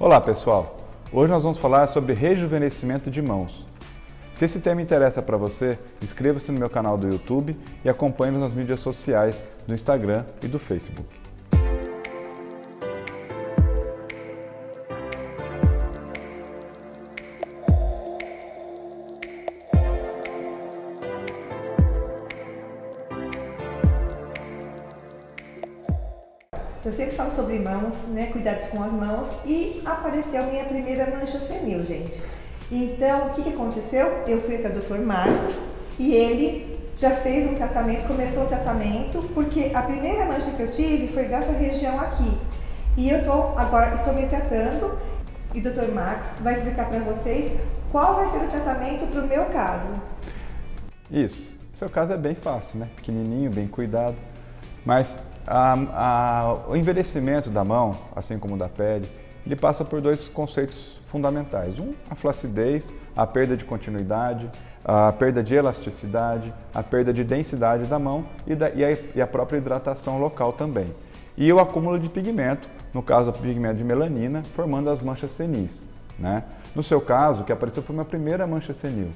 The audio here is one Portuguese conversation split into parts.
Olá pessoal, hoje nós vamos falar sobre rejuvenescimento de mãos. Se esse tema interessa para você, inscreva-se no meu canal do YouTube e acompanhe-nos nas mídias sociais do Instagram e do Facebook. Eu sempre falo sobre mãos, né, cuidados com as mãos e apareceu minha primeira mancha senil, gente. Então, o que, que aconteceu? Eu fui até o Dr. Marcos e ele já fez um tratamento, começou o tratamento, porque a primeira mancha que eu tive foi dessa região aqui. E eu tô agora estou me tratando e o Dr. Marcos vai explicar para vocês qual vai ser o tratamento para o meu caso. Isso. Seu caso é bem fácil, né? Pequenininho, bem cuidado. Mas a, a, o envelhecimento da mão, assim como da pele, ele passa por dois conceitos fundamentais. Um, a flacidez, a perda de continuidade, a perda de elasticidade, a perda de densidade da mão e, da, e, a, e a própria hidratação local também. E o acúmulo de pigmento, no caso o pigmento de melanina, formando as manchas senis. Né? No seu caso, o que apareceu foi uma primeira mancha senil.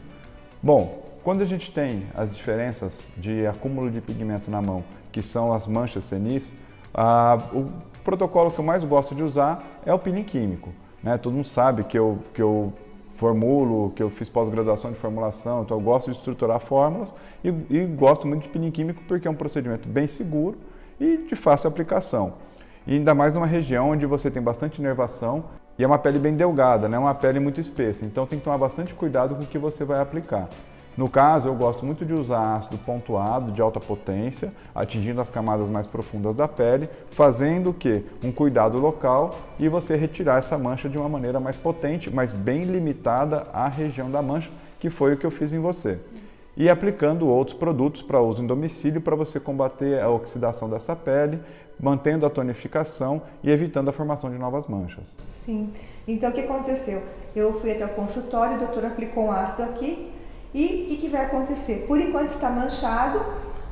Bom, quando a gente tem as diferenças de acúmulo de pigmento na mão, que são as manchas senis, ah, o protocolo que eu mais gosto de usar é o peeling químico. Né? Todo mundo sabe que eu, que eu formulo, que eu fiz pós-graduação de formulação, então eu gosto de estruturar fórmulas e, e gosto muito de peeling químico porque é um procedimento bem seguro e de fácil aplicação. E ainda mais numa região onde você tem bastante inervação e é uma pele bem delgada, não é uma pele muito espessa, então tem que tomar bastante cuidado com o que você vai aplicar. No caso, eu gosto muito de usar ácido pontuado de alta potência, atingindo as camadas mais profundas da pele, fazendo o que? Um cuidado local e você retirar essa mancha de uma maneira mais potente, mas bem limitada à região da mancha, que foi o que eu fiz em você. E aplicando outros produtos para uso em domicílio para você combater a oxidação dessa pele, mantendo a tonificação e evitando a formação de novas manchas. Sim. Então o que aconteceu? Eu fui até o consultório, o doutor aplicou um ácido aqui, e o que, que vai acontecer? Por enquanto está manchado,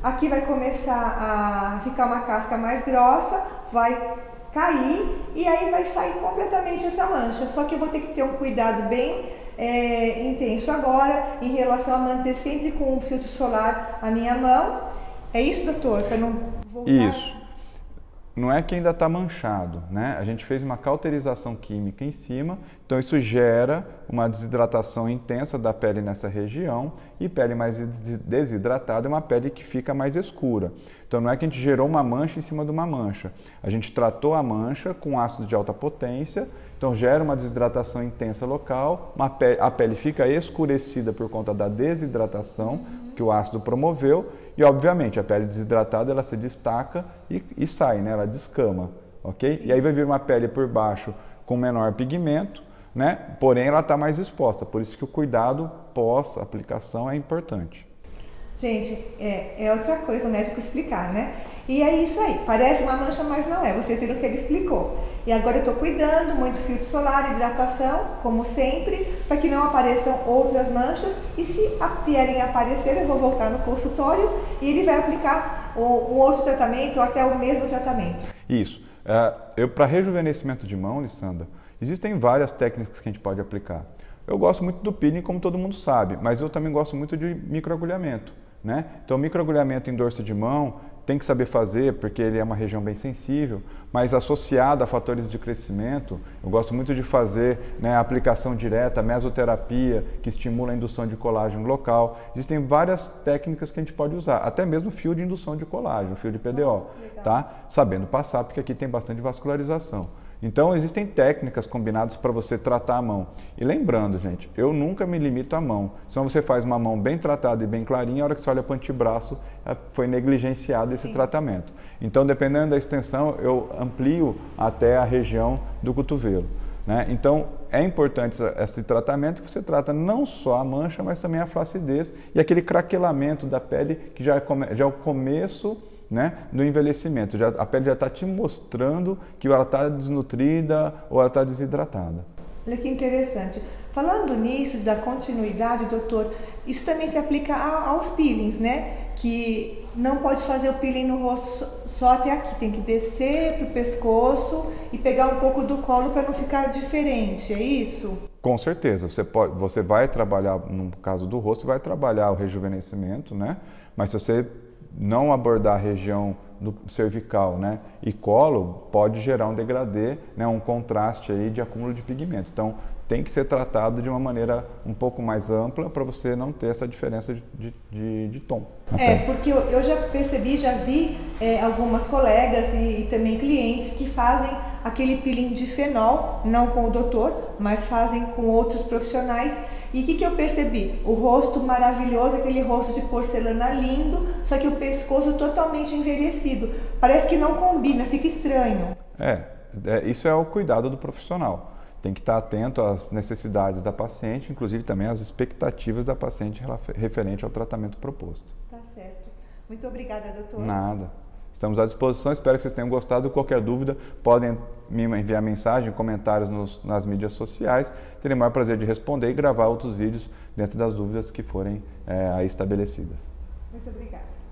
aqui vai começar a ficar uma casca mais grossa, vai cair e aí vai sair completamente essa mancha. Só que eu vou ter que ter um cuidado bem é, intenso agora em relação a manter sempre com o filtro solar a minha mão. É isso, doutor? Para não voltar. Isso não é que ainda está manchado, né? A gente fez uma cauterização química em cima, então isso gera uma desidratação intensa da pele nessa região e pele mais desidratada é uma pele que fica mais escura. Então não é que a gente gerou uma mancha em cima de uma mancha, a gente tratou a mancha com ácido de alta potência, então gera uma desidratação intensa local, pele, a pele fica escurecida por conta da desidratação que o ácido promoveu e, obviamente, a pele desidratada ela se destaca e, e sai, né? ela descama, ok? E aí vai vir uma pele por baixo com menor pigmento, né? porém ela está mais exposta, por isso que o cuidado pós-aplicação é importante. Gente, é, é outra coisa o médico explicar, né? E é isso aí, parece uma mancha, mas não é. Vocês viram que ele explicou. E agora eu estou cuidando, muito filtro solar, hidratação, como sempre, para que não apareçam outras manchas. E se vierem aparecer, eu vou voltar no consultório e ele vai aplicar um outro tratamento ou até o mesmo tratamento. Isso. É, eu Para rejuvenescimento de mão, Lissandra, existem várias técnicas que a gente pode aplicar. Eu gosto muito do peeling, como todo mundo sabe, mas eu também gosto muito de microagulhamento. Né? Então, microagulhamento em dorso de mão tem que saber fazer porque ele é uma região bem sensível, mas associado a fatores de crescimento, eu gosto muito de fazer né, a aplicação direta, mesoterapia, que estimula a indução de colágeno local. Existem várias técnicas que a gente pode usar, até mesmo fio de indução de colágeno, fio de PDO, ah, tá? Sabendo passar, porque aqui tem bastante vascularização. Então, existem técnicas combinadas para você tratar a mão. E lembrando, gente, eu nunca me limito à mão. Se você faz uma mão bem tratada e bem clarinha, a hora que você olha para o antebraço, é, foi negligenciado esse Sim. tratamento. Então, dependendo da extensão, eu amplio até a região do cotovelo. Né? Então, é importante esse tratamento que você trata não só a mancha, mas também a flacidez e aquele craquelamento da pele que já é, já é o começo né, do envelhecimento. Já, a pele já está te mostrando que ela está desnutrida ou ela está desidratada. Olha que interessante. Falando nisso, da continuidade, doutor, isso também se aplica aos peelings, né? Que não pode fazer o peeling no rosto só até aqui, tem que descer para o pescoço e pegar um pouco do colo para não ficar diferente, é isso? Com certeza, você, pode, você vai trabalhar, no caso do rosto, vai trabalhar o rejuvenescimento, né? Mas se você não abordar a região do cervical né, e colo, pode gerar um degradê, né, um contraste aí de acúmulo de pigmento. Então, tem que ser tratado de uma maneira um pouco mais ampla para você não ter essa diferença de, de, de tom. É, porque eu, eu, já percebi, já vi é, algumas colegas e, e, também clientes que fazem aquele peeling de fenol, não com o doutor, mas fazem com outros profissionais. E o que, que eu percebi? O rosto maravilhoso, aquele rosto de porcelana lindo, só que o pescoço totalmente envelhecido. Parece que não combina, fica estranho. É, é isso é o cuidado do profissional tem que estar atento às necessidades da paciente, inclusive também às expectativas da paciente referente ao tratamento proposto. Tá certo. Muito obrigada, doutor. Nada. Estamos à disposição, espero que vocês tenham gostado. Qualquer dúvida, podem me enviar mensagem, comentários nos, nas mídias sociais. Terei o maior prazer de responder e gravar outros vídeos dentro das dúvidas que forem é, aí estabelecidas. Muito obrigada.